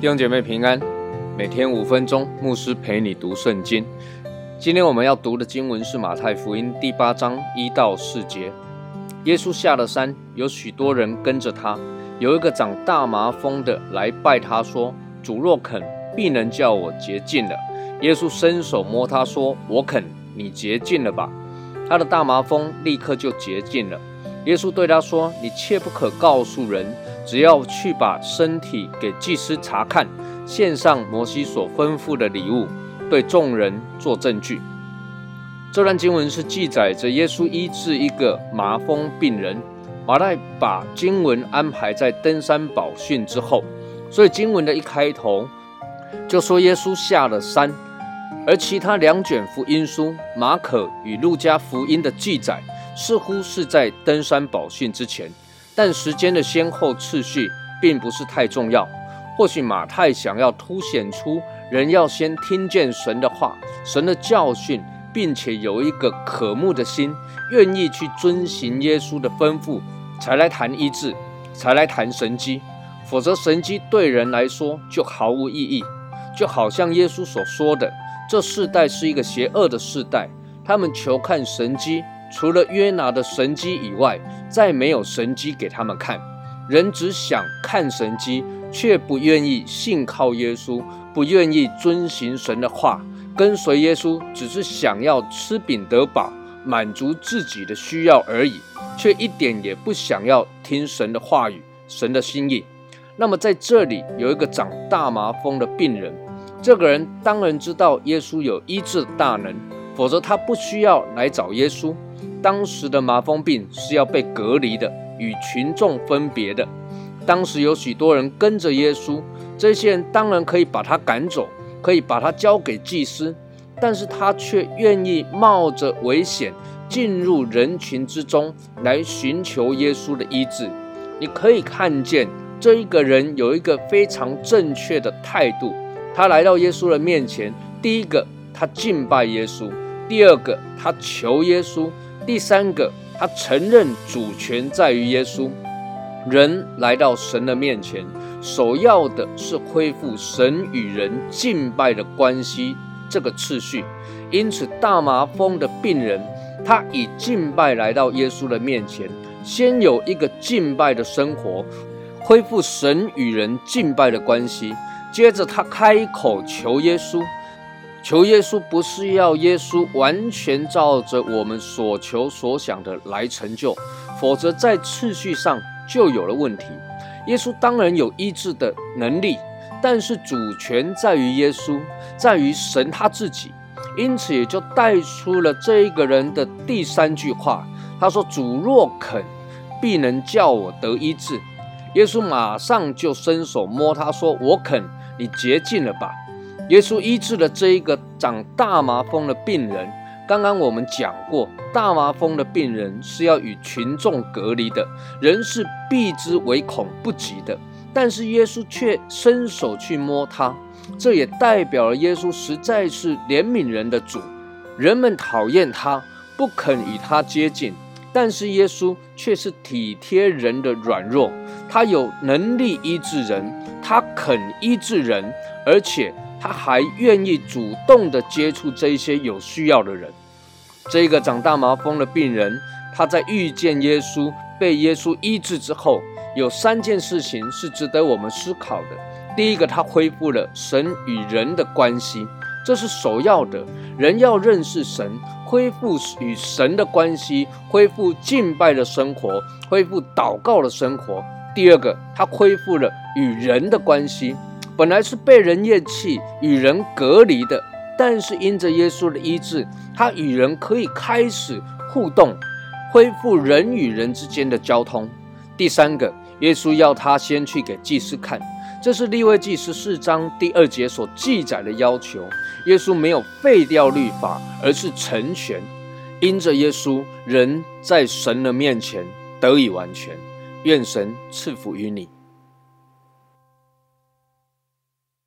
弟兄姐妹平安，每天五分钟，牧师陪你读圣经。今天我们要读的经文是马太福音第八章一到四节。耶稣下了山，有许多人跟着他。有一个长大麻风的来拜他说：“主若肯，必能叫我洁净了。”耶稣伸手摸他说：“我肯，你洁净了吧。”他的大麻风立刻就洁净了。耶稣对他说：“你切不可告诉人，只要去把身体给祭司查看，献上摩西所吩咐的礼物，对众人做证据。”这段经文是记载着耶稣医治一个麻风病人。马太把经文安排在登山宝训之后，所以经文的一开头就说耶稣下了山，而其他两卷福音书马可与路加福音的记载似乎是在登山宝训之前，但时间的先后次序并不是太重要。或许马太想要凸显出人要先听见神的话、神的教训，并且有一个渴慕的心，愿意去遵行耶稣的吩咐。才来谈医治，才来谈神机，否则神机对人来说就毫无意义。就好像耶稣所说的，这世代是一个邪恶的世代，他们求看神机，除了约拿的神机以外，再没有神机给他们看。人只想看神机，却不愿意信靠耶稣，不愿意遵行神的话，跟随耶稣，只是想要吃饼得饱，满足自己的需要而已。却一点也不想要听神的话语、神的心意。那么在这里有一个长大麻风的病人，这个人当然知道耶稣有医治的大能，否则他不需要来找耶稣。当时的麻风病是要被隔离的，与群众分别的。当时有许多人跟着耶稣，这些人当然可以把他赶走，可以把他交给祭司，但是他却愿意冒着危险。进入人群之中来寻求耶稣的医治，你可以看见这一个人有一个非常正确的态度。他来到耶稣的面前，第一个他敬拜耶稣，第二个他求耶稣，第三个他承认主权在于耶稣。人来到神的面前，首要的是恢复神与人敬拜的关系这个次序。因此，大麻风的病人。他以敬拜来到耶稣的面前，先有一个敬拜的生活，恢复神与人敬拜的关系。接着他开口求耶稣，求耶稣不是要耶稣完全照着我们所求所想的来成就，否则在次序上就有了问题。耶稣当然有医治的能力，但是主权在于耶稣，在于神他自己。因此，也就带出了这一个人的第三句话。他说：“主若肯，必能叫我得医治。”耶稣马上就伸手摸他，说：“我肯，你洁净了吧。”耶稣医治了这一个长大麻风的病人。刚刚我们讲过，大麻风的病人是要与群众隔离的，人是避之唯恐不及的。但是耶稣却伸手去摸他。这也代表了耶稣实在是怜悯人的主，人们讨厌他，不肯与他接近，但是耶稣却是体贴人的软弱，他有能力医治人，他肯医治人，而且他还愿意主动的接触这些有需要的人。这个长大麻风的病人，他在遇见耶稣、被耶稣医治之后，有三件事情是值得我们思考的。第一个，他恢复了神与人的关系，这是首要的。人要认识神，恢复与神的关系，恢复敬拜的生活，恢复祷告的生活。第二个，他恢复了与人的关系，本来是被人厌弃、与人隔离的，但是因着耶稣的医治，他与人可以开始互动，恢复人与人之间的交通。第三个，耶稣要他先去给祭司看。这是利未记十四章第二节所记载的要求。耶稣没有废掉律法，而是成全。因着耶稣，人在神的面前得以完全。愿神赐福于你。